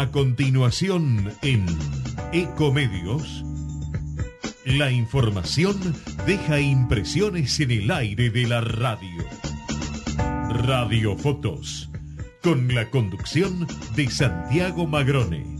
A continuación en Ecomedios, la información deja impresiones en el aire de la radio. Radio Fotos, con la conducción de Santiago Magrone.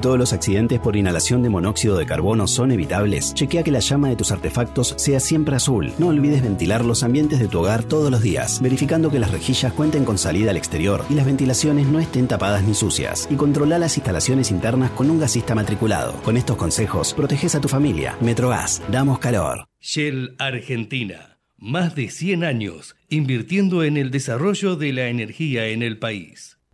todos los accidentes por inhalación de monóxido de carbono son evitables? Chequea que la llama de tus artefactos sea siempre azul. No olvides ventilar los ambientes de tu hogar todos los días, verificando que las rejillas cuenten con salida al exterior y las ventilaciones no estén tapadas ni sucias. Y controla las instalaciones internas con un gasista matriculado. Con estos consejos, proteges a tu familia. Metrogas, damos calor. Shell Argentina. Más de 100 años invirtiendo en el desarrollo de la energía en el país.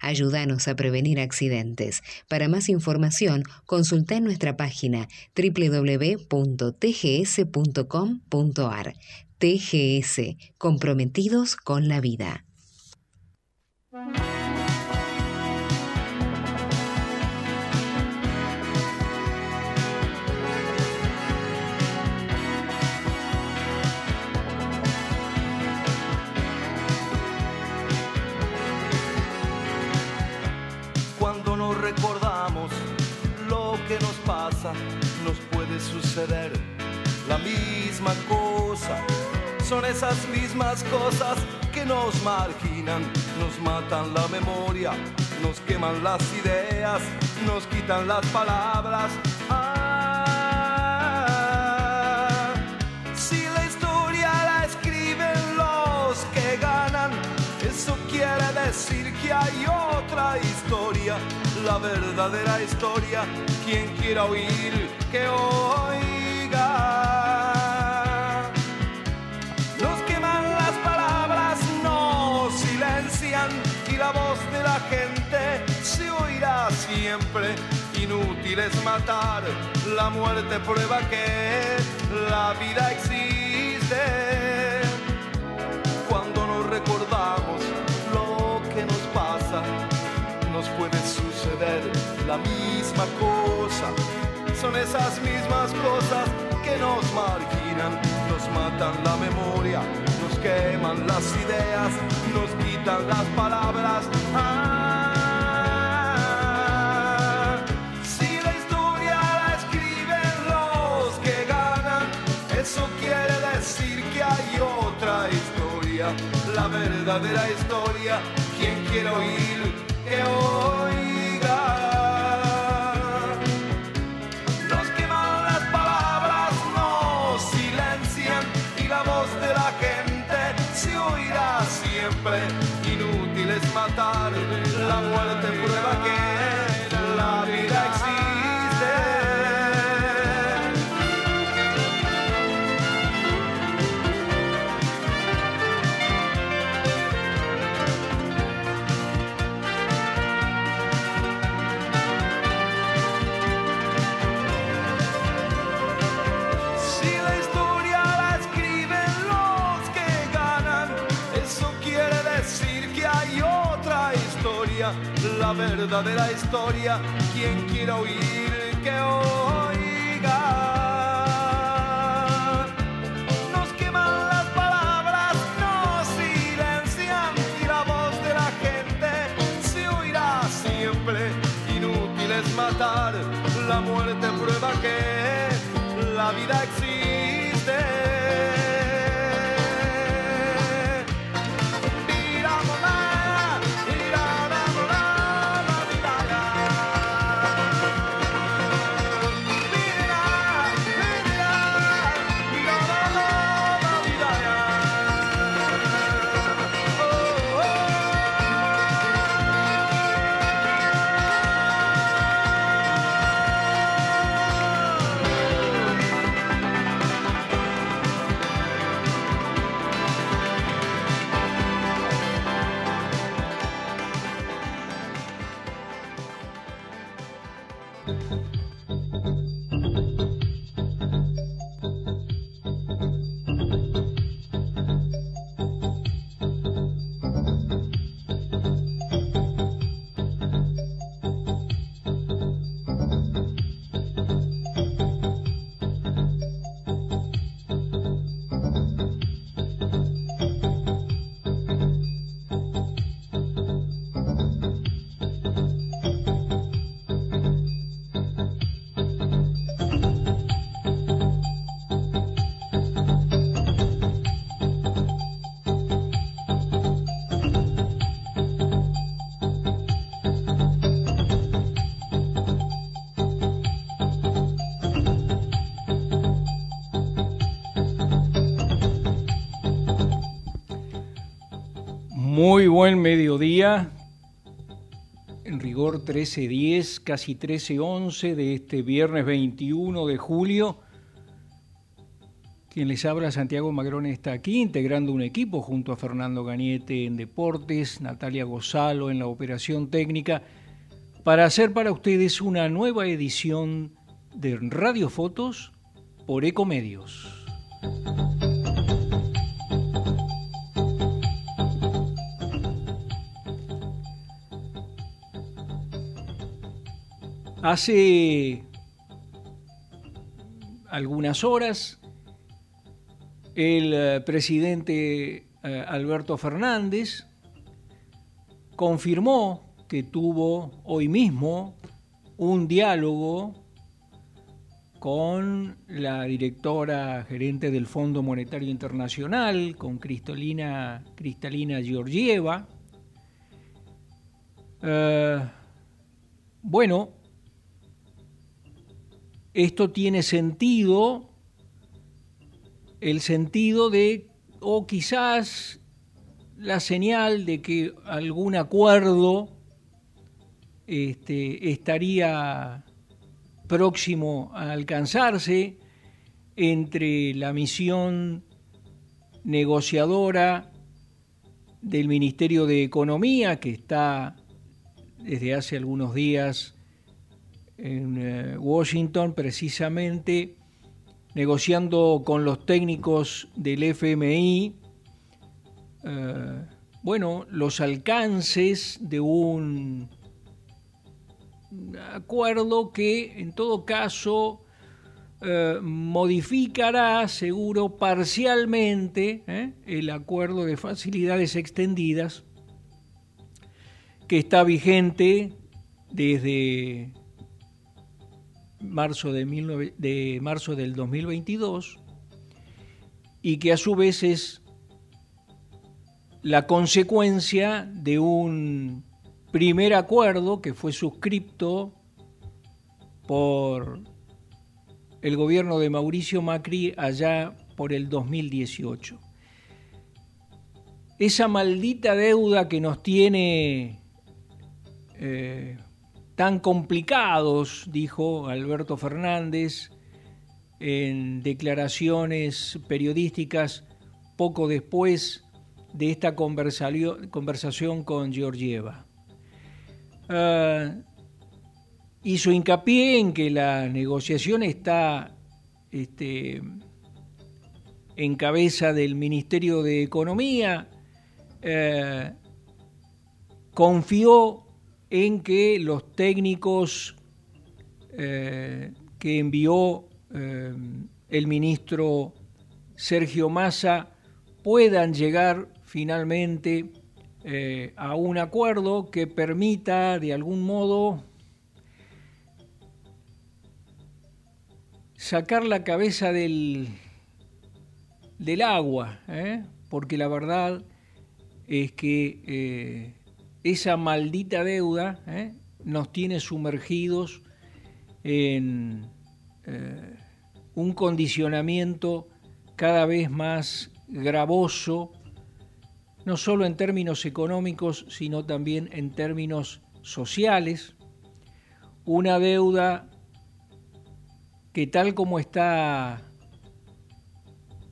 Ayúdanos a prevenir accidentes. Para más información, consulta en nuestra página www.tgs.com.ar. TGS, comprometidos con la vida. Nos puede suceder la misma cosa. Son esas mismas cosas que nos marginan, nos matan la memoria, nos queman las ideas, nos quitan las palabras. Ah, si la historia la escriben los que ganan, eso quiere decir que hay otra historia, la verdadera historia. Quien quiera oír, que oiga. Nos queman las palabras, nos silencian y la voz de la gente se oirá siempre. Inútil es matar, la muerte prueba que la vida existe. La misma cosa. Son esas mismas cosas que nos marginan, nos matan la memoria, nos queman las ideas, nos quitan las palabras. Ah, si la historia la escriben los que ganan, eso quiere decir que hay otra historia, la verdadera historia. Quien quiere oír, que oiga. Siempre. Inútil es la muerte prueba que la verdadera historia. Quien quiera oír, que oiga. Nos queman las palabras, nos silencian y la voz de la gente se oirá siempre. Inútil es matar, la muerte prueba que la vida existe. Buen mediodía, en rigor 13.10, casi 13.11 de este viernes 21 de julio. Quien les habla, Santiago Magrón, está aquí integrando un equipo junto a Fernando Gañete en deportes, Natalia Gozalo en la operación técnica, para hacer para ustedes una nueva edición de Radio Fotos por Ecomedios. Hace algunas horas el eh, presidente eh, Alberto Fernández confirmó que tuvo hoy mismo un diálogo con la directora gerente del Fondo Monetario Internacional, con Cristalina, Cristalina Georgieva. Eh, bueno, esto tiene sentido, el sentido de, o quizás la señal de que algún acuerdo este, estaría próximo a alcanzarse entre la misión negociadora del Ministerio de Economía, que está desde hace algunos días en eh, Washington precisamente negociando con los técnicos del FMI, eh, bueno, los alcances de un acuerdo que en todo caso eh, modificará, seguro, parcialmente el acuerdo de facilidades extendidas que está vigente desde marzo, de, de marzo del 2022 y que a su vez es la consecuencia de un primer acuerdo que fue suscripto por el gobierno de Mauricio Macri allá por el 2018. Esa maldita deuda que nos tiene eh, tan complicados, dijo Alberto Fernández en declaraciones periodísticas poco después de esta conversación con Georgieva. Ah, hizo hincapié en que la negociación está este, en cabeza del Ministerio de Economía, eh, confió en que los técnicos eh, que envió eh, el ministro Sergio Massa puedan llegar finalmente eh, a un acuerdo que permita de algún modo sacar la cabeza del, del agua, porque la verdad es que esa maldita deuda nos tiene sumergidos en eh, un condicionamiento cada vez más gravoso, no solo en términos económicos, sino también en términos sociales, una deuda que tal como está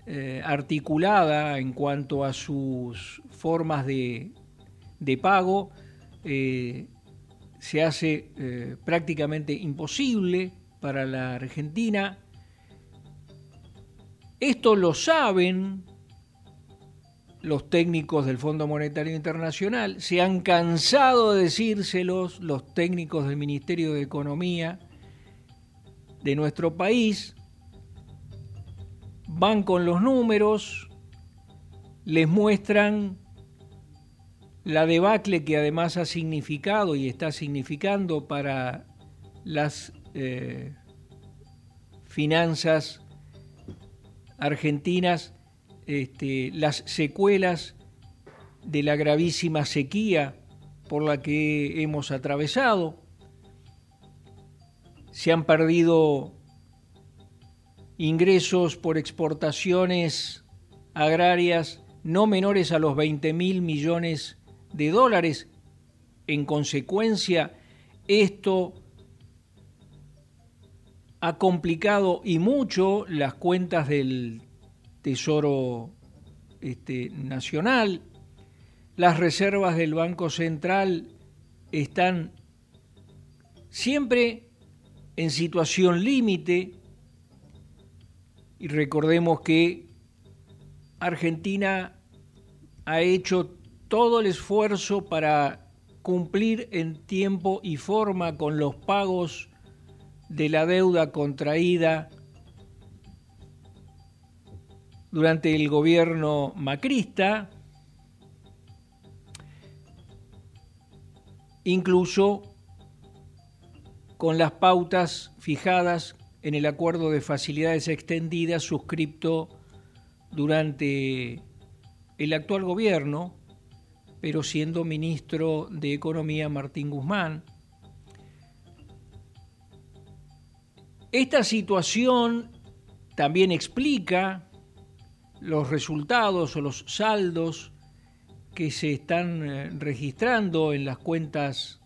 eh, articulada en cuanto a sus formas de, pago, eh, se hace eh, prácticamente imposible para la Argentina. Esto lo saben los técnicos del Fondo Monetario Internacional, se han cansado de decírselos los técnicos del Ministerio de Economía de nuestro país, van con los números, les muestran la debacle que además ha significado y está significando para las eh, finanzas argentinas este, las secuelas de la gravísima sequía por la que hemos atravesado. Se han perdido ingresos por exportaciones agrarias no menores a los 20 mil millones de dólares. En consecuencia, esto ha complicado y mucho las cuentas del Tesoro este, Nacional. Las reservas del Banco Central están siempre en situación límite y recordemos que Argentina ha hecho todo el esfuerzo para cumplir en tiempo y forma con los pagos de la deuda contraída durante el gobierno macrista, incluso con las pautas fijadas en el acuerdo de facilidades extendidas suscripto durante el actual gobierno pero siendo ministro de Economía Martín Guzmán. Esta situación también explica los resultados o los saldos que se están eh, registrando en las cuentas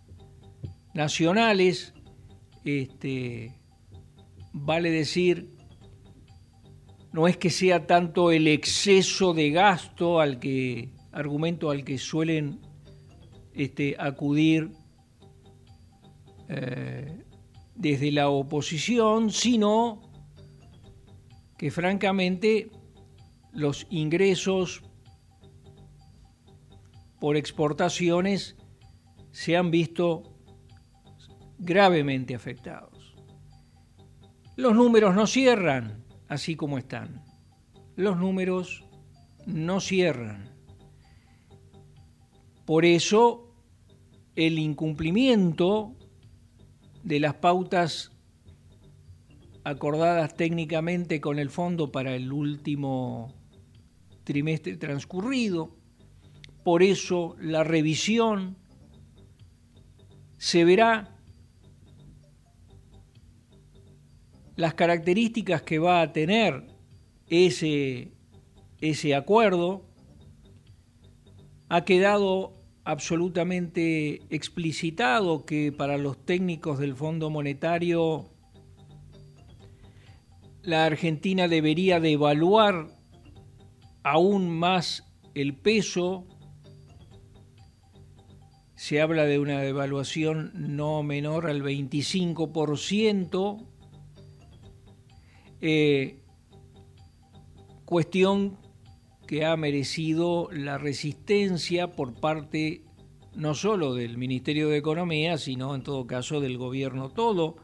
nacionales. Este, vale decir, no es que sea tanto el exceso de gasto al que argumento al que suelen este, acudir eh, desde la oposición, sino que francamente los ingresos por exportaciones se han visto gravemente afectados. Los números no cierran así como están. Los números no cierran. Por eso, el incumplimiento de las pautas acordadas técnicamente con el fondo para el último trimestre transcurrido, por eso la revisión se verá. Las características que va a tener ese, ese acuerdo ha quedado absolutamente explicitado que para los técnicos del Fondo Monetario la Argentina debería de evaluar aún más el peso. Se habla de una devaluación no menor al 25%, eh, cuestión que ha merecido la resistencia por parte no solo del Ministerio de Economía, sino en todo caso del gobierno todo.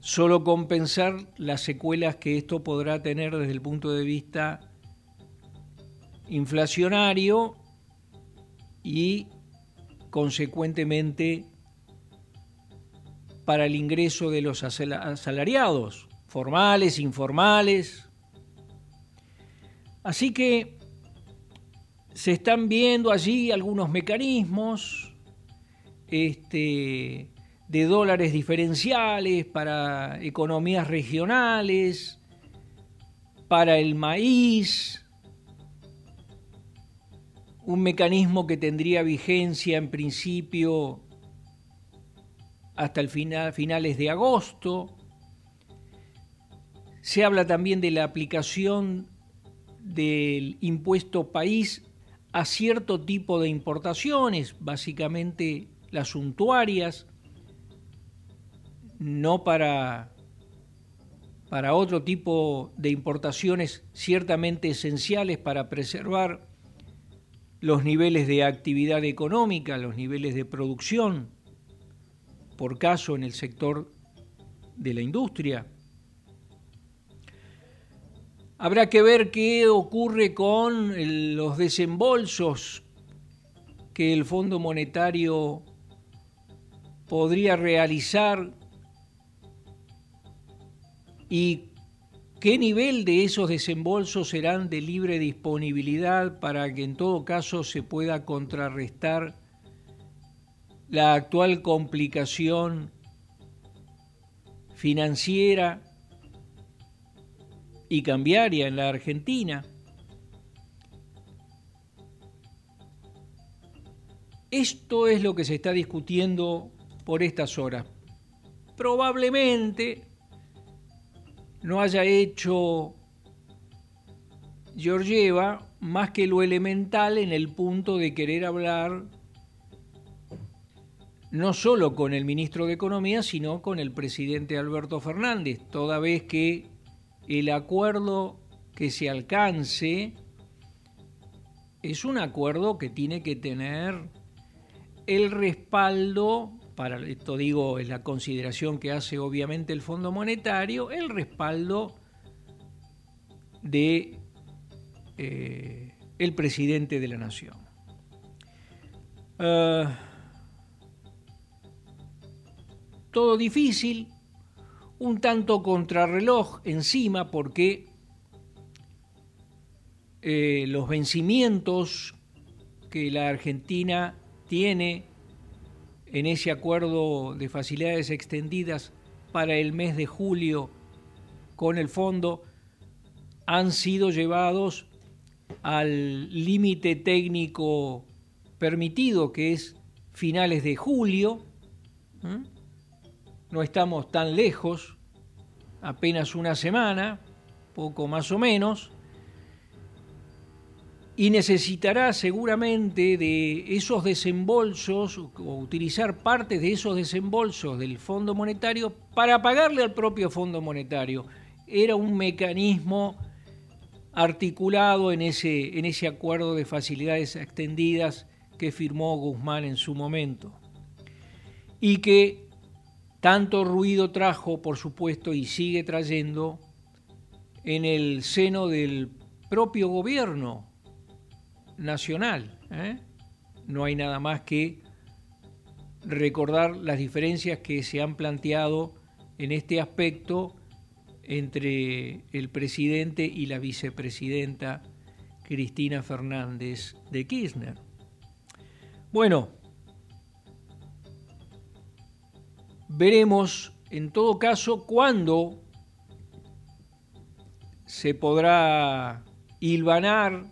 Solo compensar las secuelas que esto podrá tener desde el punto de vista inflacionario y consecuentemente para el ingreso de los asalariados, formales, informales. Así que se están viendo allí algunos mecanismos este, de dólares diferenciales para economías regionales, para el maíz, un mecanismo que tendría vigencia en principio hasta el final, finales de agosto. Se habla también de la aplicación del impuesto país a cierto tipo de importaciones, básicamente las suntuarias, no para, para otro tipo de importaciones ciertamente esenciales para preservar los niveles de actividad económica, los niveles de producción, por caso en el sector de la industria. Habrá que ver qué ocurre con los desembolsos que el Fondo Monetario podría realizar y qué nivel de esos desembolsos serán de libre disponibilidad para que en todo caso se pueda contrarrestar la actual complicación financiera y cambiaria en la Argentina. Esto es lo que se está discutiendo por estas horas. Probablemente no haya hecho Georgieva más que lo elemental en el punto de querer hablar no solo con el ministro de Economía, sino con el presidente Alberto Fernández, toda vez que el acuerdo que se alcance es un acuerdo que tiene que tener el respaldo, para esto digo, es la consideración que hace obviamente el Fondo Monetario, el respaldo de eh, el presidente de la Nación. Ah, todo difícil, un tanto contrarreloj encima porque eh, los vencimientos que la Argentina tiene en ese acuerdo de facilidades extendidas para el mes de julio con el fondo han sido llevados al límite técnico permitido que es finales de julio no estamos tan lejos, apenas una semana, poco más o menos, y necesitará seguramente de esos desembolsos o utilizar parte de esos desembolsos del Fondo Monetario para pagarle al propio Fondo Monetario. Era un mecanismo articulado en ese, en ese acuerdo de facilidades extendidas que firmó Guzmán en su momento y que tanto ruido trajo, por supuesto, y sigue trayendo en el seno del propio gobierno nacional. ¿eh? No hay nada más que recordar las diferencias que se han planteado en este aspecto entre el presidente y la vicepresidenta Cristina Fernández de Kirchner. Bueno, Veremos en todo caso cuándo se podrá hilvanar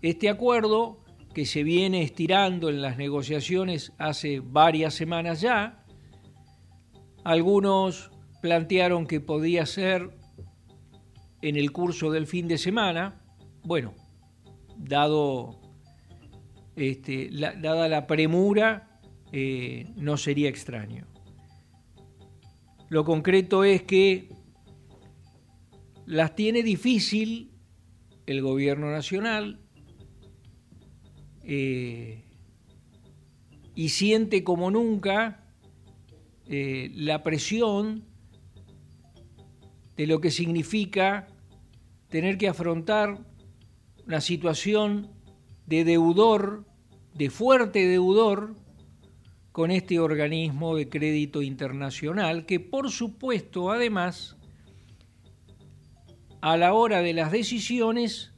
este acuerdo que se viene estirando en las negociaciones hace varias semanas ya. Algunos plantearon que podía ser en el curso del fin de semana. Bueno, dado este, dada la premura, eh, no sería extraño. Lo concreto es que las tiene difícil el gobierno nacional, eh, y siente como nunca eh, la presión de lo que significa tener que afrontar una situación de deudor, de fuerte deudor, con este organismo de crédito internacional, que por supuesto además, a la hora de las decisiones,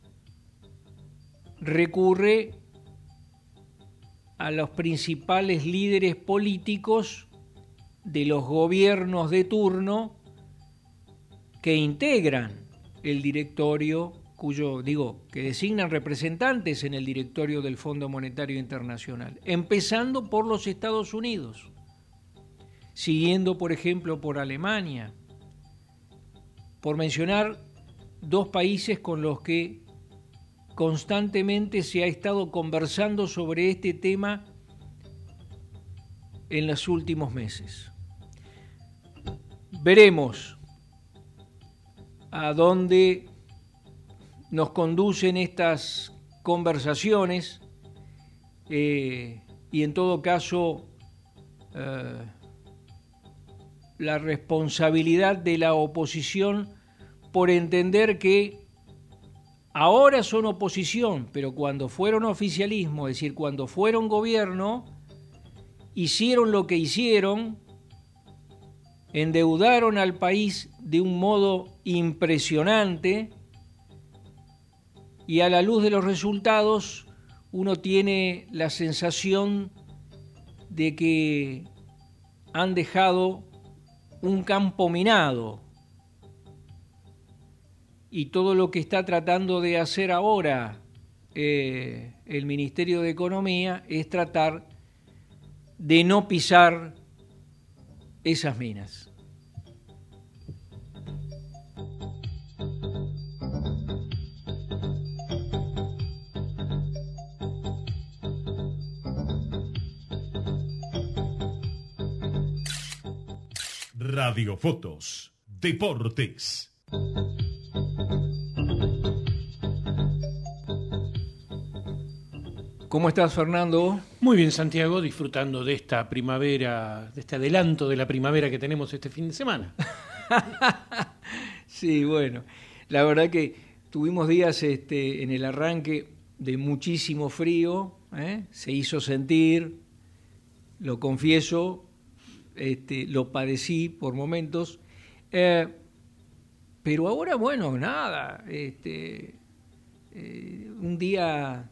recurre a los principales líderes políticos de los gobiernos de turno que integran el directorio, cuyo, digo, que designan representantes en el directorio del Fondo Monetario Internacional, empezando por los Estados Unidos, siguiendo, por ejemplo, por Alemania, por mencionar dos países con los que constantemente se ha estado conversando sobre este tema en los últimos meses. Veremos a dónde nos conducen estas conversaciones eh, y en todo caso eh, la responsabilidad de la oposición por entender que ahora son oposición, pero cuando fueron oficialismo, es decir, cuando fueron gobierno, hicieron lo que hicieron, endeudaron al país de un modo impresionante y a la luz de los resultados uno tiene la sensación de que han dejado un campo minado y todo lo que está tratando de hacer ahora eh, el Ministerio de Economía es tratar de no pisar esas minas. Radiofotos, Deportes. ¿Cómo estás, Fernando? Muy bien, Santiago, disfrutando de esta primavera, de este adelanto de la primavera que tenemos este fin de semana. sí, bueno, la verdad que tuvimos días este, en el arranque de muchísimo frío, ¿eh? se hizo sentir, lo confieso, este, lo padecí por momentos, eh, pero ahora, bueno, nada, este, eh, un día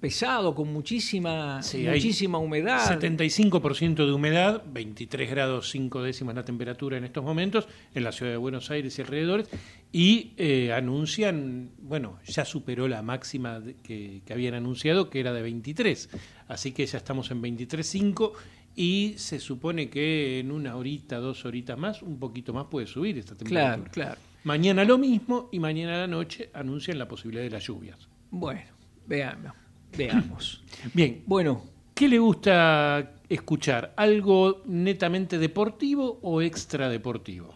pesado, con muchísima, muchísima humedad. 75% de humedad, 23 grados 5 décimas la temperatura en estos momentos en la ciudad de Buenos Aires y alrededores, y eh, anuncian, bueno, ya superó la máxima que, que, habían anunciado, que era de 23, así que ya estamos en 23.5 y se supone que en una horita, dos horitas más, un poquito más puede subir esta temperatura. Claro, claro. Mañana lo mismo y mañana a la noche anuncian la posibilidad de las lluvias. Bueno, veamos. Veamos. Bien, bueno, ¿qué le gusta escuchar? ¿Algo netamente deportivo o extradeportivo?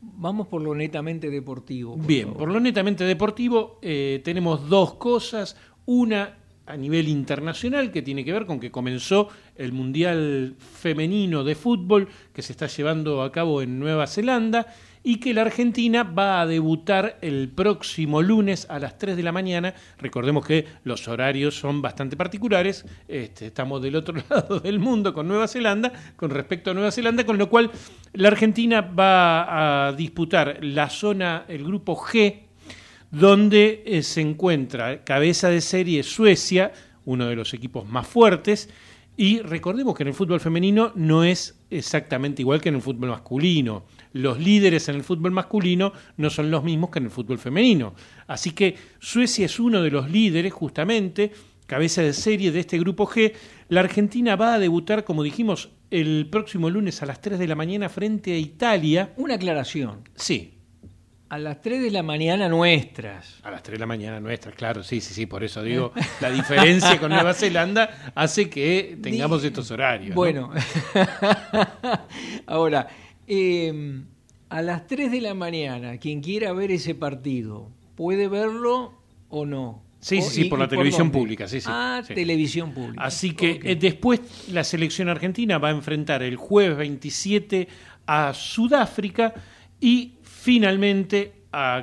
Vamos por lo netamente deportivo. Bien, por lo netamente deportivo eh, tenemos dos cosas. Una a nivel internacional que tiene que ver con que comenzó el Mundial Femenino de Fútbol que se está llevando a cabo en Nueva Zelanda y que la Argentina va a debutar el próximo lunes a las 3 de la mañana. Recordemos que los horarios son bastante particulares, este, estamos del otro lado del mundo con Nueva Zelanda, con respecto a Nueva Zelanda, con lo cual la Argentina va a disputar la zona, el grupo G, donde eh, se encuentra cabeza de serie Suecia, uno de los equipos más fuertes, y recordemos que en el fútbol femenino no es exactamente igual que en el fútbol masculino. Los líderes en el fútbol masculino no son los mismos que en el fútbol femenino. Así que Suecia es uno de los líderes, justamente, cabeza de serie de este grupo G. La Argentina va a debutar, como dijimos, el próximo lunes a las 3 de la mañana frente a Italia. Una aclaración. Sí. A las 3 de la mañana nuestras. A las 3 de la mañana nuestras, claro, sí, sí, sí, por eso digo, la diferencia con Nueva Zelanda hace que tengamos estos horarios. Bueno, ahora, em, a las 3 de la mañana, quien quiera ver ese partido, ¿puede verlo o no? Sí, sí, sí, por la televisión pública, sí, sí. Ah, sí. televisión pública. Así que eh, después la selección argentina va a enfrentar el jueves 27 a Sudáfrica y finalmente,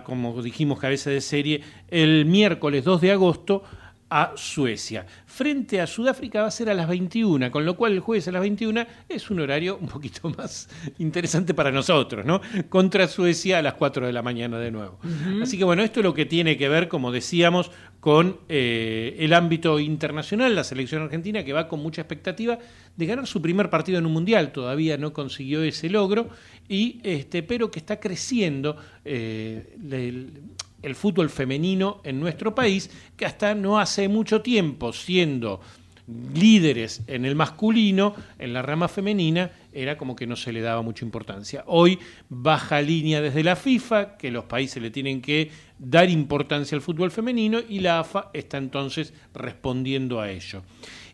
como dijimos cabeza de serie, el miércoles 2 de agosto a Suecia. Frente a Sudáfrica va a ser a las 21, con lo cual el jueves a las 21 es un horario un poquito más interesante para nosotros, ¿no? Contra Suecia a las 4 de la mañana de nuevo. Así que bueno, esto es lo que tiene que ver, como decíamos, con eh, el ámbito internacional, la selección argentina que va con mucha expectativa de ganar su primer partido en un mundial, todavía no consiguió ese logro, y este, pero que está creciendo eh, el, el fútbol femenino en nuestro país, que hasta no hace mucho tiempo, siendo líderes en el masculino, en la rama femenina, era como que no se le daba mucha importancia. Hoy baja línea desde la FIFA, que los países le tienen que dar importancia al fútbol femenino y la AFA está entonces respondiendo a ello.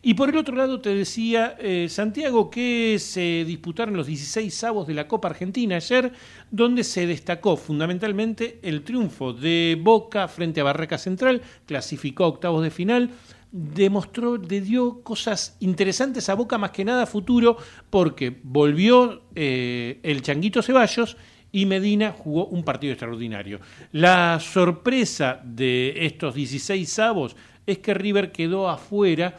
Y por el otro lado te decía, eh, Santiago, que se disputaron los 16 avos de la Copa Argentina ayer, donde se destacó fundamentalmente el triunfo de Boca frente a Barraca Central, clasificó a octavos de final, demostró, le dio cosas interesantes a Boca, más que nada a futuro, porque volvió eh, el Changuito Ceballos y Medina jugó un partido extraordinario. La sorpresa de estos 16 avos es que River quedó afuera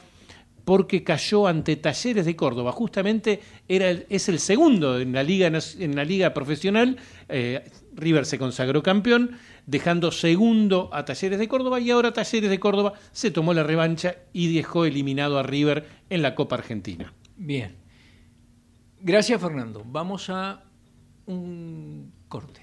porque cayó ante Talleres de Córdoba. Justamente era es el segundo en la liga, en la liga profesional. Eh, River se consagró campeón, dejando segundo a Talleres de Córdoba y ahora Talleres de Córdoba se tomó la revancha y dejó eliminado a River en la Copa Argentina. Bien. Gracias, Fernando. Vamos a un corte.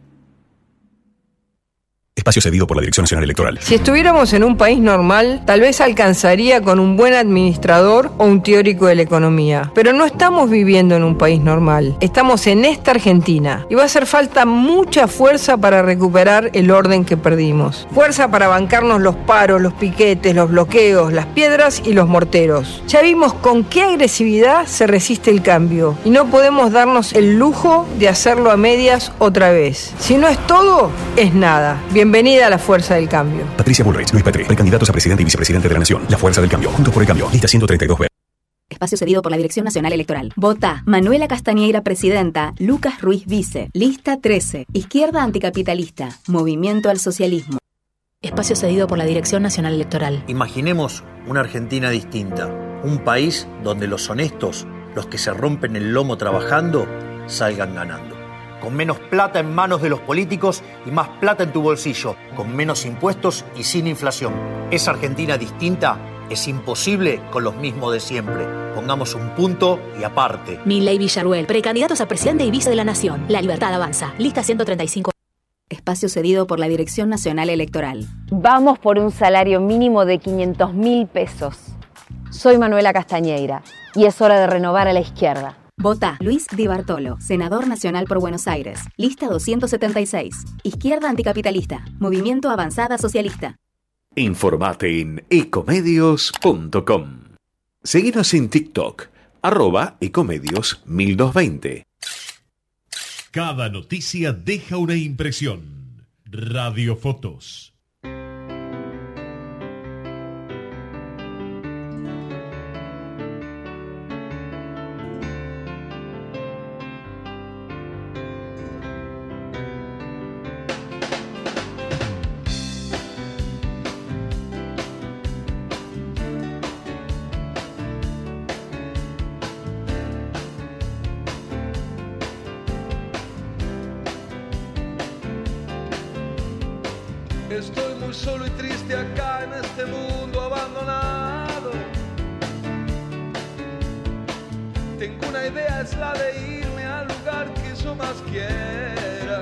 Espacio cedido por la Dirección Nacional Electoral. Si estuviéramos en un país normal, tal vez alcanzaría con un buen administrador o un teórico de la economía. Pero no estamos viviendo en un país normal. Estamos en esta Argentina. Y va a hacer falta mucha fuerza para recuperar el orden que perdimos. Fuerza para bancarnos los paros, los piquetes, los bloqueos, las piedras y los morteros. Ya vimos con qué agresividad se resiste el cambio. Y no podemos darnos el lujo de hacerlo a medias otra vez. Si no es todo, es nada. Bienvenida a la fuerza del cambio. Patricia Bullrich, Luis Petri, precandidatos a presidente y vicepresidente de la Nación. La Fuerza del Cambio. Juntos por el Cambio. Lista 132B. Espacio cedido por la Dirección Nacional Electoral. Vota Manuela Castañeira, presidenta. Lucas Ruiz, vice. Lista 13. Izquierda anticapitalista. Movimiento al socialismo. Espacio cedido por la Dirección Nacional Electoral. Imaginemos una Argentina distinta. Un país donde los honestos, los que se rompen el lomo trabajando, salgan ganando. Con menos plata en manos de los políticos y más plata en tu bolsillo. Con menos impuestos y sin inflación. Esa Argentina distinta es imposible con los mismos de siempre. Pongamos un punto y aparte. Milley Villaruel, precandidatos a presidente y vice de la Nación. La libertad avanza. Lista 135. Espacio cedido por la Dirección Nacional Electoral. Vamos por un salario mínimo de 500 mil pesos. Soy Manuela Castañeira y es hora de renovar a la izquierda. Vota Luis Di Bartolo, senador nacional por Buenos Aires. Lista 276. Izquierda anticapitalista. Movimiento Avanzada Socialista. Informate en ecomedios.com. Seguinos en TikTok, arroba ecomedios 1220. Cada noticia deja una impresión. Radiofotos. Solo y triste acá en este mundo abandonado. Tengo una idea, es la de irme al lugar que yo más quiera.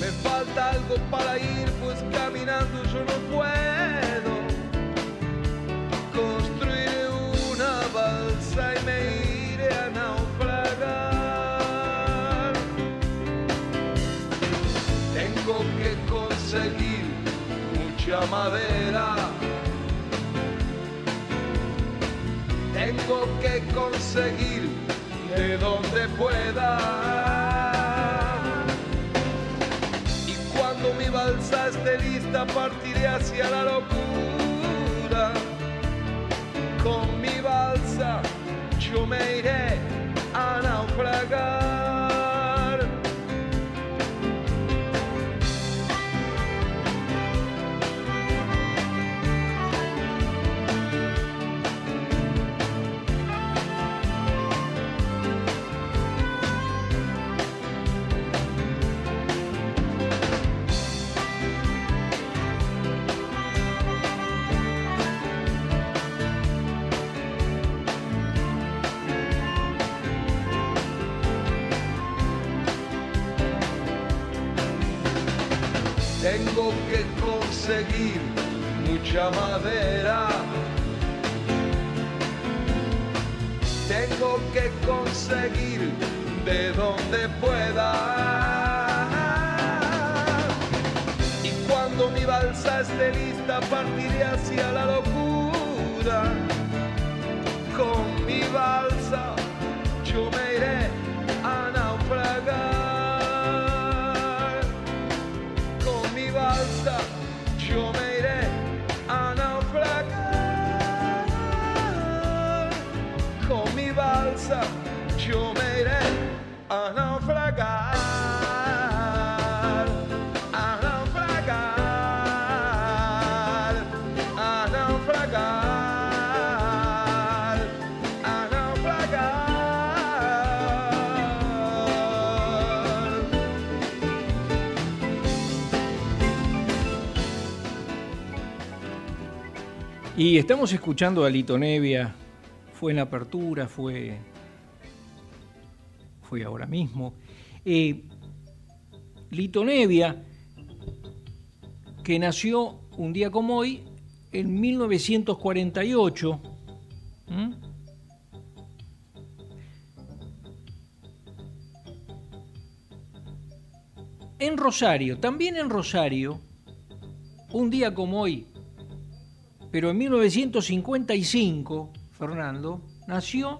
Me falta algo para ir, pues caminando yo madera. Tengo que conseguir de donde pueda. Y cuando mi balsa esté lista, partiré hacia la locura. Con mi balsa yo me iré Tengo que conseguir mucha madera. Tengo que conseguir de donde pueda. Y cuando mi balsa esté lista, partiré hacia la locura. Con mi balsa Y estamos escuchando a Lito Nevia. Fue en la apertura, fue, fue ahora mismo. Eh, Lito Nevia, que nació un día como hoy, en 1948. ¿m? En Rosario, también en Rosario, un día como hoy, pero en 1955, Fernando, nació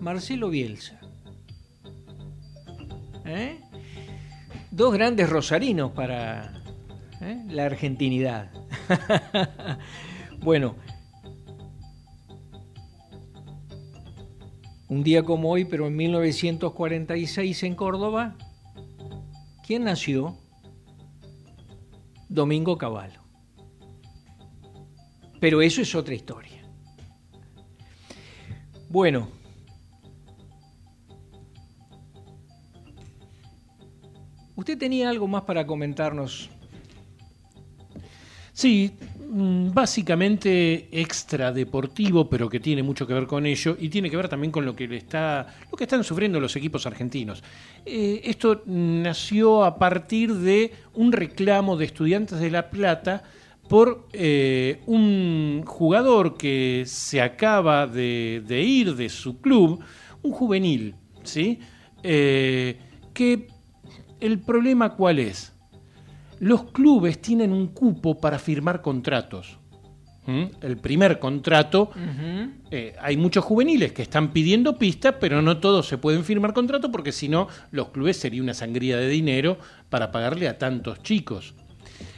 Marcelo Bielsa. ¿Eh? Dos grandes rosarinos para ¿eh? la argentinidad. bueno, un día como hoy, pero en 1946 en Córdoba, ¿quién nació? Domingo Cavallo. Pero eso es otra historia. Bueno. ¿Usted tenía algo más para comentarnos? Sí, mm, básicamente extra deportivo, pero que tiene mucho que ver con ello y tiene que ver también con lo que le está, lo que están sufriendo los equipos argentinos. Eh, esto nació a partir de un reclamo de estudiantes de La Plata por eh, un jugador que se acaba de, de, ir de su club, un juvenil, ¿sí? Eh, que el problema cuál es? Los clubes tienen un cupo para firmar contratos. ¿Mm? El primer contrato, eh, hay muchos juveniles que están pidiendo pistas, pero no todos se pueden firmar contrato porque si no, los clubes sería una sangría de dinero para pagarle a tantos chicos.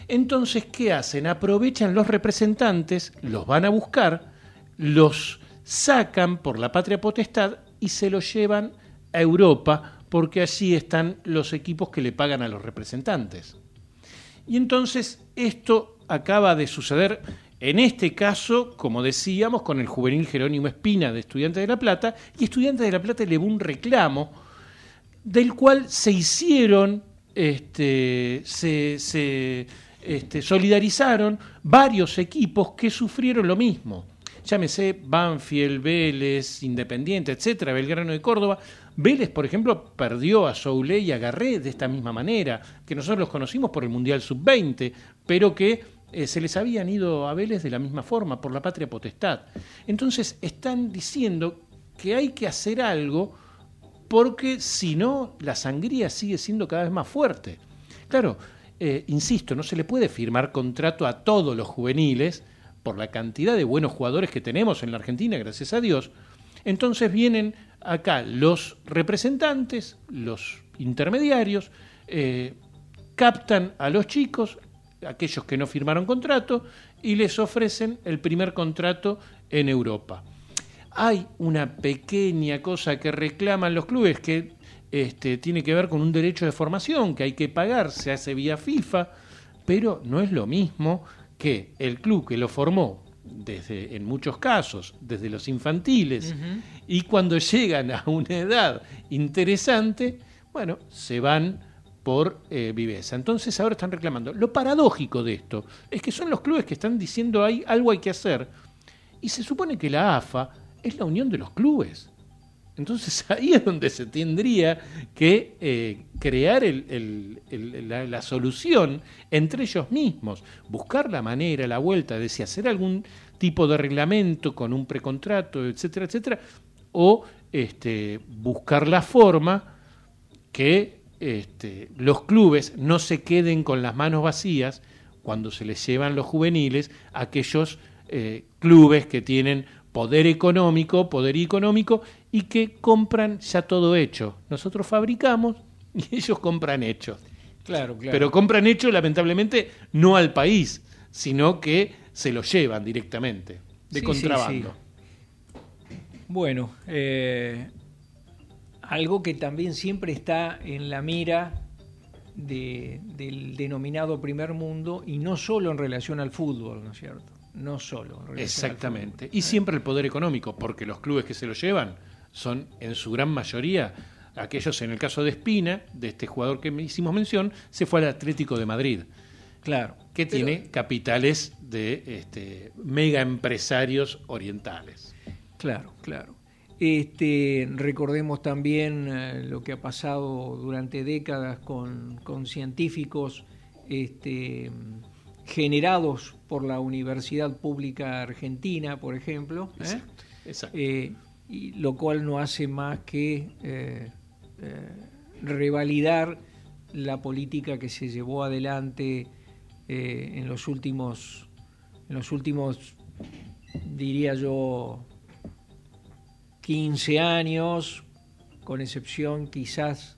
Entonces, ¿qué hacen? Aprovechan los representantes, los van a buscar, los sacan por la patria potestad y se los llevan a Europa porque allí están los equipos que le pagan a los representantes. Y entonces esto acaba de suceder en este caso, como decíamos, con el juvenil Jerónimo Espina de Estudiantes de La Plata, y Estudiantes de La Plata elevó un reclamo del cual se hicieron, este, se, este, solidarizaron varios equipos que sufrieron lo mismo. Llámese Banfield, Vélez, Independiente, etcétera, Belgrano de Córdoba. Vélez, por ejemplo, perdió a Soule y a Garré de esta misma manera, que nosotros los conocimos por el Mundial Sub-20, pero que eh, se les habían ido a Vélez de la misma forma, por la patria potestad. Entonces están diciendo que hay que hacer algo porque si no, la sangría sigue siendo cada vez más fuerte. Claro, eh, insisto, no se le puede firmar contrato a todos los juveniles por la cantidad de buenos jugadores que tenemos en la Argentina, gracias a Dios. Entonces vienen acá los representantes, los intermediarios, eh, captan a los chicos, aquellos que no firmaron contrato y les ofrecen el primer contrato en Europa. Hay una pequeña cosa que reclaman los clubes que este, tiene que ver con un derecho de formación que hay que pagar, se hace vía FIFA, pero no es lo mismo que el club que lo formó desde, en muchos casos, desde los infantiles, y cuando llegan a una edad interesante, bueno, se van por eh, viveza. Entonces ahora están reclamando. Lo paradójico de esto es que son los clubes que están diciendo hay, algo hay que hacer y se supone que la AFA es la unión de los clubes. Entonces ahí es donde se tendría que eh, crear la, solución entre ellos mismos, buscar la manera, la vuelta de si hacer algún tipo de reglamento con un precontrato, etcétera, etcétera, o este, buscar la forma que este, los clubes no se queden con las manos vacías cuando se les llevan los juveniles a aquellos eh, clubes que tienen poder económico, poder económico y que compran ya todo hecho. Nosotros fabricamos y ellos compran hechos. Claro, claro. Pero compran hecho, lamentablemente, no al país, sino que se lo llevan directamente, de contrabando. Bueno, eh, algo que también siempre está en la mira del denominado primer mundo y no solo en relación al fútbol, ¿no es cierto? No solo. Exactamente. Y siempre el poder económico, porque los clubes que se lo llevan son en su gran mayoría aquellos, en el caso de Espina, de este jugador que hicimos mención, se fue al Atlético de Madrid. Claro. Que tiene capitales de este, mega empresarios orientales. Claro, claro. Este, recordemos también eh, lo que ha pasado durante décadas con, científicos este, generados por la Universidad Pública Argentina, por ejemplo, ¿eh? Eh, y lo cual no hace más que revalidar la política que se llevó adelante en los últimos, en los últimos, diría yo, 15 años, con excepción quizás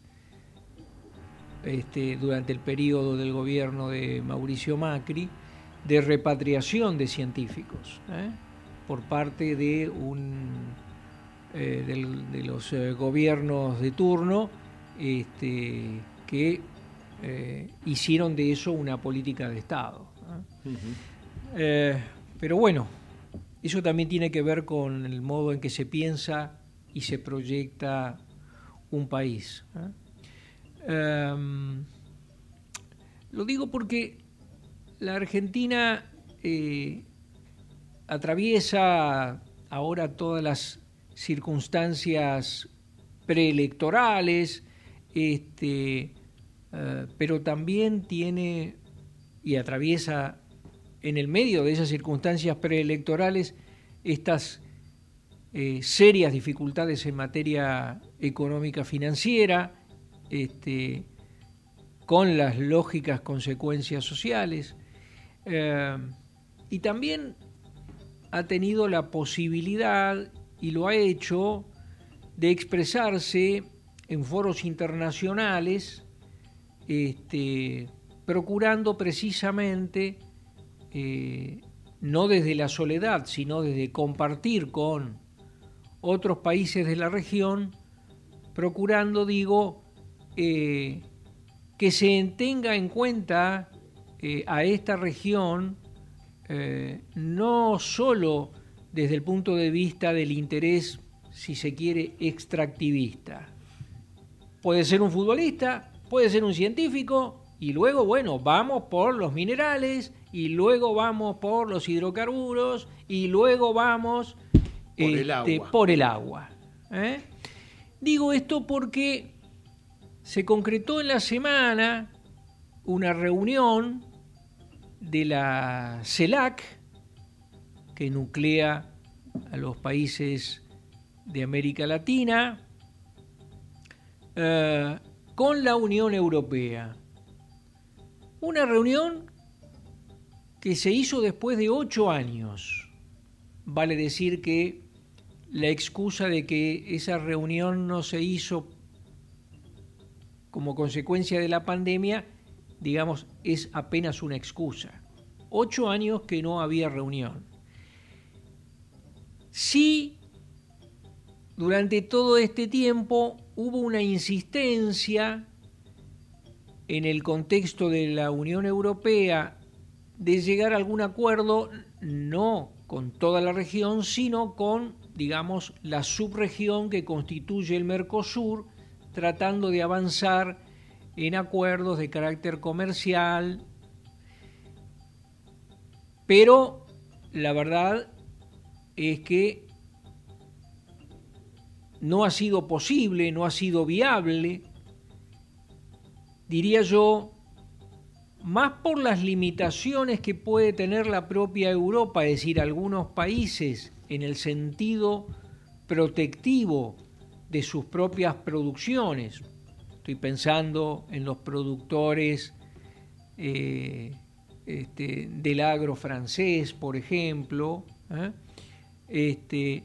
este, durante el periodo del gobierno de Mauricio Macri, de repatriación de científicos ¿eh? por parte de, un, eh, de los eh, gobiernos de turno este, que hicieron de eso una política de Estado. pero bueno, eso también tiene que ver con el modo en que se piensa y se proyecta un país. Em, lo digo porque la Argentina eh, atraviesa ahora todas las circunstancias preelectorales, este, eh, pero también tiene y atraviesa en el medio de esas circunstancias preelectorales estas eh, serias dificultades en materia económica financiera, este, con las lógicas consecuencias sociales, eh, y también ha tenido la posibilidad, y lo ha hecho, de expresarse en foros internacionales, este, procurando precisamente, eh, no desde la soledad, sino desde compartir con otros países de la región, procurando, digo, eh, que se tenga en cuenta eh, a esta región eh, no solo desde el punto de vista del interés, si se quiere, extractivista. Puede ser un futbolista, puede ser un científico, y luego, bueno, vamos por los minerales, y luego vamos por los hidrocarburos, y luego vamos por el este, agua. Por el agua ¿eh? Digo esto porque se concretó en la semana una reunión de la CELAC, que nuclea a los países de América Latina, eh, con la Unión Europea. Una reunión que se hizo después de ocho años. Vale decir que la excusa de que esa reunión no se hizo como consecuencia de la pandemia, digamos, es apenas una excusa. Ocho años que no había reunión. Sí, durante todo este tiempo hubo una insistencia en el contexto de la Unión Europea de llegar a algún acuerdo, no con toda la región, sino con digamos, la subregión que constituye el Mercosur, tratando de avanzar en acuerdos de carácter comercial, pero la verdad es que no ha sido posible, no ha sido viable, diría yo, más por las limitaciones que puede tener la propia Europa, es decir, algunos países en el sentido protectivo de sus propias producciones. Estoy pensando en los productores eh, este, del agro francés, por ejemplo, ¿eh? este,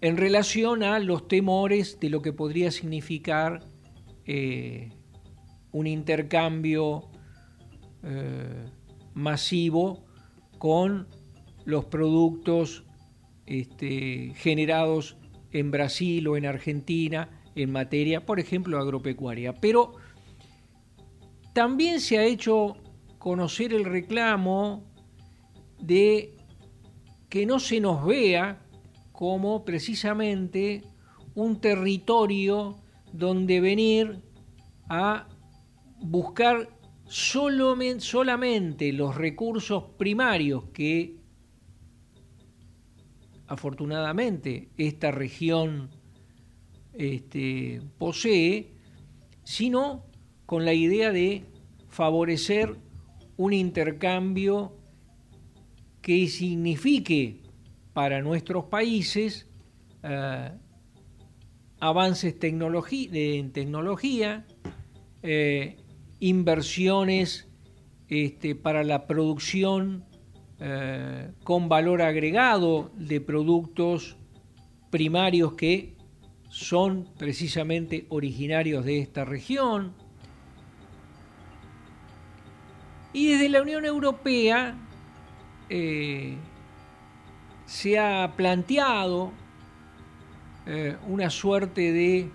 en relación a los temores de lo que podría significar eh, un intercambio masivo con los productos este, generados en Brasil o en Argentina en materia, por ejemplo, agropecuaria. Pero también se ha hecho conocer el reclamo de que no se nos vea como precisamente un territorio donde venir a buscar solamente los recursos primarios que afortunadamente esta región este, posee, sino con la idea de favorecer un intercambio que signifique para nuestros países eh, avances en tecnología, eh, inversiones este, para la producción eh, con valor agregado de productos primarios que son precisamente originarios de esta región. Y desde la Unión Europea eh, se ha planteado eh, una suerte de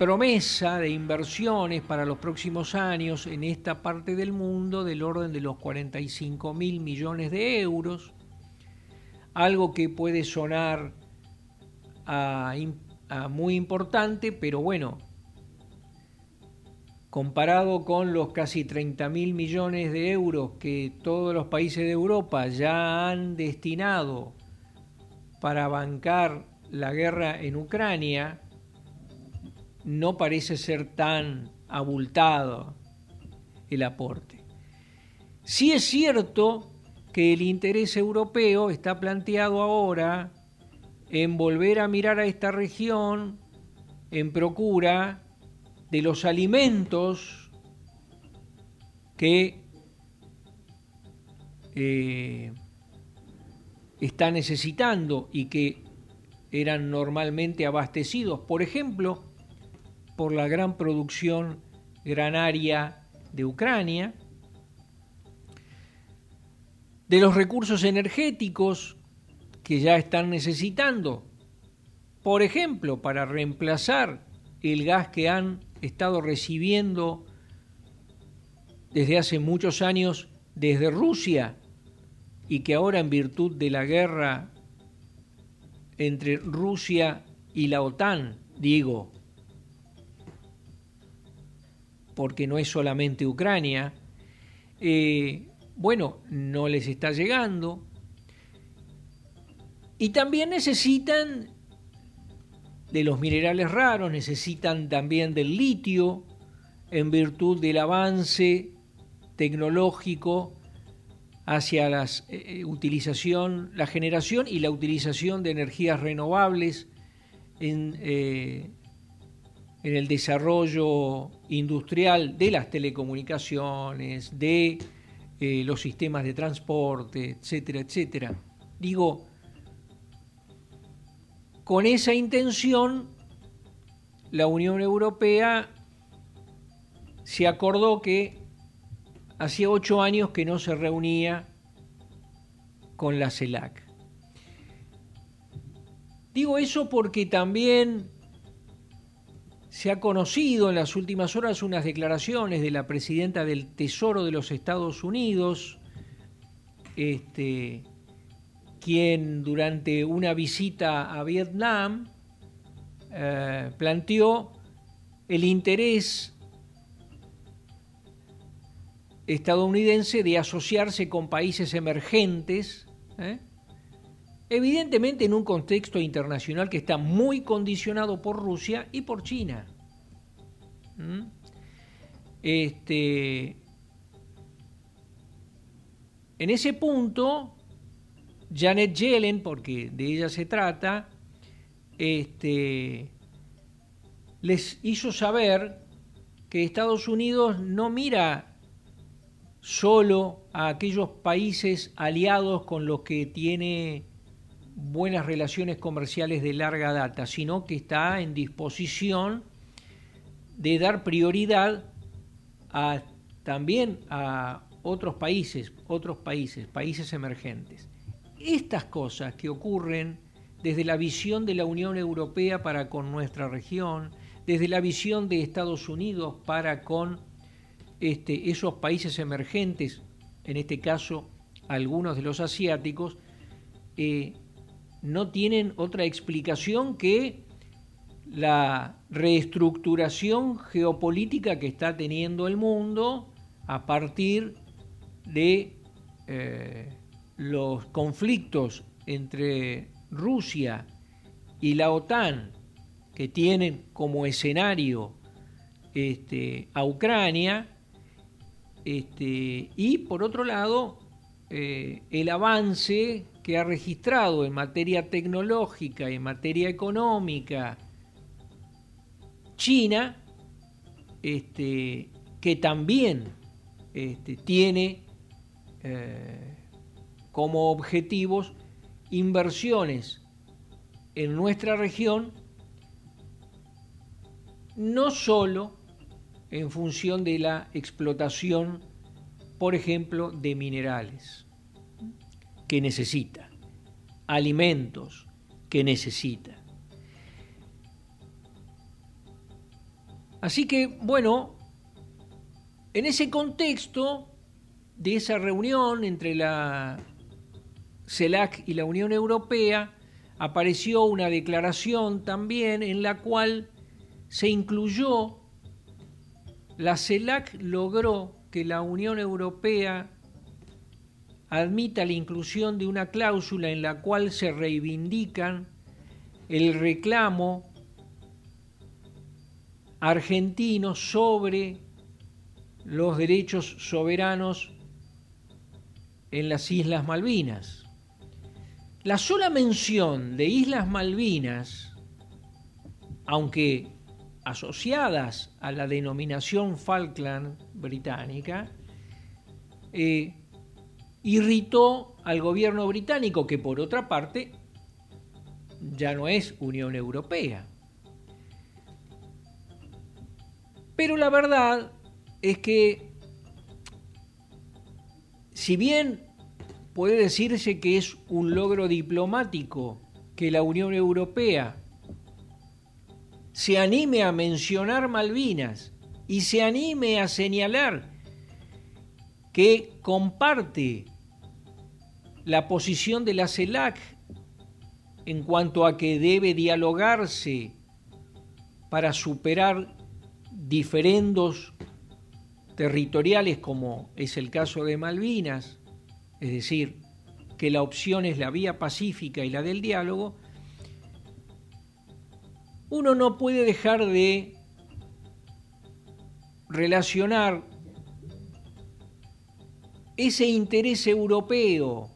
promesa de inversiones para los próximos años en esta parte del mundo del orden de los 45 mil millones de euros, algo que puede sonar a, muy importante, pero bueno, comparado con los casi 30 mil millones de euros que todos los países de Europa ya han destinado para bancar la guerra en Ucrania, no parece ser tan abultado el aporte. Sí es cierto que el interés europeo está planteado ahora en volver a mirar a esta región en procura de los alimentos que eh, está necesitando y que eran normalmente abastecidos, por ejemplo, por la gran producción granaria de Ucrania, de los recursos energéticos que ya están necesitando, por ejemplo, para reemplazar el gas que han estado recibiendo desde hace muchos años desde Rusia y que ahora en virtud de la guerra entre Rusia y la OTAN, digo, porque no es solamente Ucrania, eh, bueno, no les está llegando. Y también necesitan de los minerales raros, necesitan también del litio, en virtud del avance tecnológico hacia la eh, utilización, la generación y la utilización de energías renovables en, eh, en el desarrollo industrial de las telecomunicaciones, de eh, los sistemas de transporte, etcétera, etcétera. Digo, con esa intención, la Unión Europea se acordó que hacía ocho años que no se reunía con la CELAC. Digo eso porque también se ha conocido en las últimas horas unas declaraciones de la presidenta del Tesoro de los Estados Unidos, este, quien durante una visita a Vietnam eh, planteó el interés estadounidense de asociarse con países emergentes, ¿eh? Evidentemente en un contexto internacional que está muy condicionado por Rusia y por China. ¿Mm? Este, en ese punto, Janet Yellen, porque de ella se trata, este, les hizo saber que Estados Unidos no mira solo a aquellos países aliados con los que tiene buenas relaciones comerciales de larga data, sino que está en disposición de dar prioridad a, también a otros países, otros países, países emergentes. Estas cosas que ocurren desde la visión de la Unión Europea para con nuestra región, desde la visión de Estados Unidos para con este, esos países emergentes, en este caso algunos de los asiáticos, eh, no tienen otra explicación que la reestructuración geopolítica que está teniendo el mundo a partir de eh, los conflictos entre Rusia y la OTAN, que tienen como escenario este, a Ucrania, este, y por otro lado, eh, el avance que ha registrado en materia tecnológica, en materia económica, China, este, que también este, tiene eh, como objetivos inversiones en nuestra región, no solo en función de la explotación, por ejemplo, de minerales que necesita, alimentos que necesita. Así que, bueno, en ese contexto de esa reunión entre la CELAC y la Unión Europea, apareció una declaración también en la cual se incluyó la CELAC logró que la Unión Europea admita la inclusión de una cláusula en la cual se reivindican el reclamo argentino sobre los derechos soberanos en las Islas Malvinas. La sola mención de Islas Malvinas, aunque asociadas a la denominación Falkland británica, eh, irritó al gobierno británico, que por otra parte ya no es Unión Europea. Pero la verdad es que, si bien puede decirse que es un logro diplomático que la Unión Europea se anime a mencionar Malvinas y se anime a señalar que comparte la posición de la CELAC en cuanto a que debe dialogarse para superar diferendos territoriales como es el caso de Malvinas, es decir, que la opción es la vía pacífica y la del diálogo, uno no puede dejar de relacionar ese interés europeo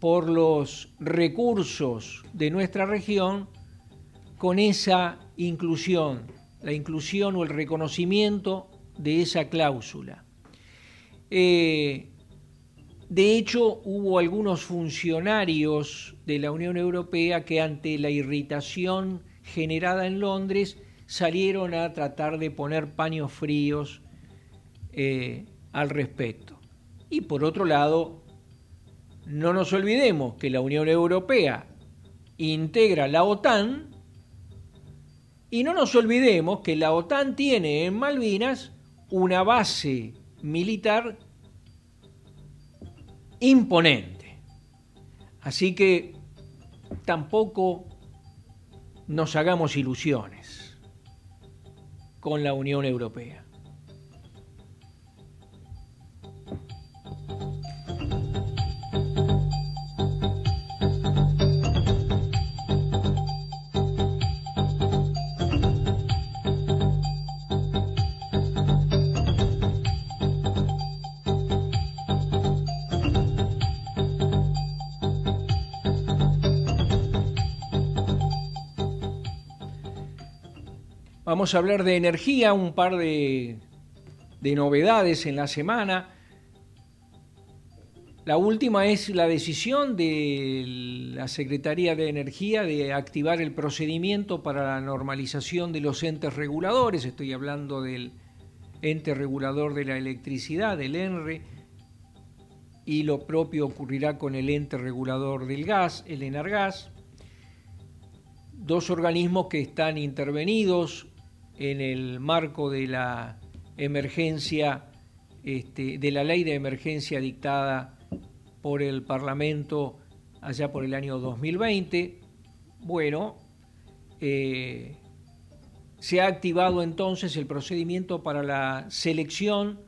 por los recursos de nuestra región con esa inclusión, la inclusión o el reconocimiento de esa cláusula. Eh, de hecho, hubo algunos funcionarios de la Unión Europea que ante la irritación generada en Londres salieron a tratar de poner paños fríos eh, al respecto. Y por otro lado, no nos olvidemos que la Unión Europea integra la OTAN y no nos olvidemos que la OTAN tiene en Malvinas una base militar imponente. Así que tampoco nos hagamos ilusiones con la Unión Europea. Vamos a hablar de energía, un par de, novedades en la semana. La última es la decisión de la Secretaría de Energía de activar el procedimiento para la normalización de los entes reguladores. Estoy hablando del ente regulador de la electricidad, del ENRE, y lo propio ocurrirá con el ente regulador del gas, el ENARGAS. Dos organismos que están intervenidos en el marco de la emergencia, este, de la ley de emergencia dictada por el Parlamento allá por el año 2020. Bueno, eh, se ha activado entonces el procedimiento para la selección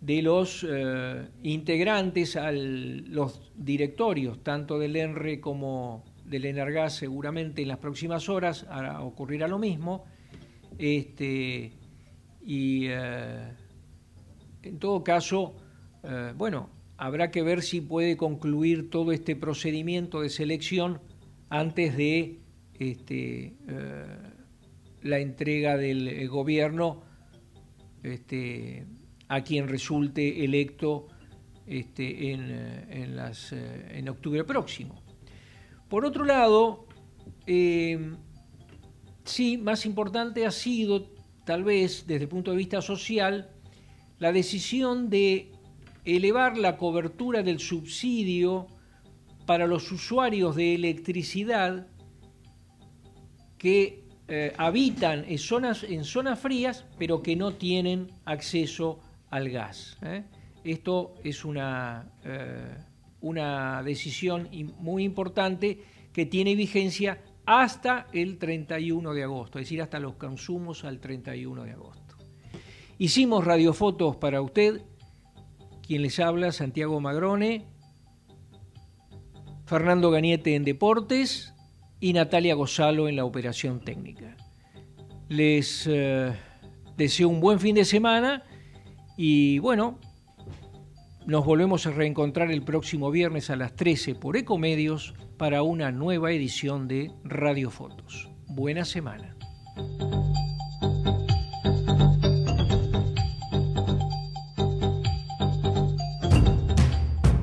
de los eh, integrantes a los directorios, tanto del ENRE como del ENARGAS, seguramente en las próximas horas ocurrirá lo mismo este, y eh, en todo caso, eh, bueno, habrá que ver si puede concluir todo este procedimiento de selección antes de este, eh, la entrega del gobierno este, a quien resulte electo en, en octubre próximo. Por otro lado, Sí, más importante ha sido, tal vez desde el punto de vista social, la decisión de elevar la cobertura del subsidio para los usuarios de electricidad que eh, habitan en zonas, frías, pero que no tienen acceso al gas. ¿eh? Esto es una, eh, una decisión muy importante que tiene vigencia hasta el 31 de agosto, es decir, hasta los consumos al 31 de agosto. Hicimos radiofotos para usted, quien les habla, Santiago Magrone, Fernando Gañete en Deportes y Natalia Gozalo en la operación técnica. Les eh, deseo un buen fin de semana y bueno, Nos volvemos a reencontrar el próximo viernes a las 13 por Ecomedios para una nueva edición de Radio Fotos. Buena semana.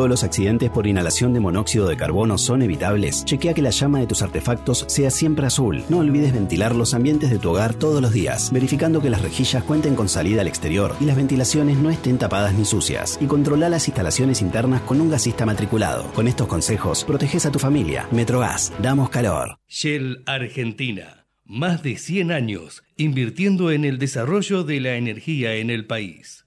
todos los accidentes por inhalación de monóxido de carbono son evitables? Chequea que la llama de tus artefactos sea siempre azul. No olvides ventilar los ambientes de tu hogar todos los días, verificando que las rejillas cuenten con salida al exterior y las ventilaciones no estén tapadas ni sucias. Y controla las instalaciones internas con un gasista matriculado. Con estos consejos, proteges a tu familia. Metrogas, damos calor. Shell Argentina. Más de 100 años invirtiendo en el desarrollo de la energía en el país.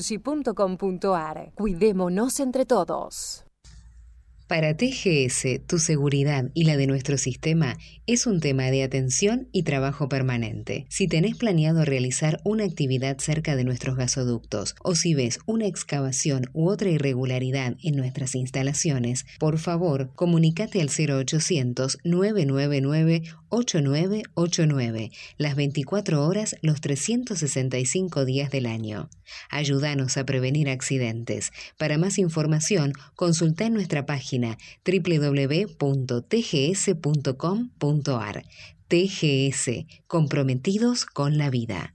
naturgy.com.ar. Cuidémonos entre todos. Para TGS, tu seguridad y la de nuestro sistema es un tema de atención y trabajo permanente. Si tenés planeado realizar una actividad cerca de nuestros gasoductos o si ves una excavación u otra irregularidad en nuestras instalaciones, por favor, comunícate al 0800-999-8989, las 24 horas, los 365 días del año. Ayúdanos a prevenir accidentes. Para más información, consulta nuestra página www.tgs.com.ar. TGS, comprometidos con la vida.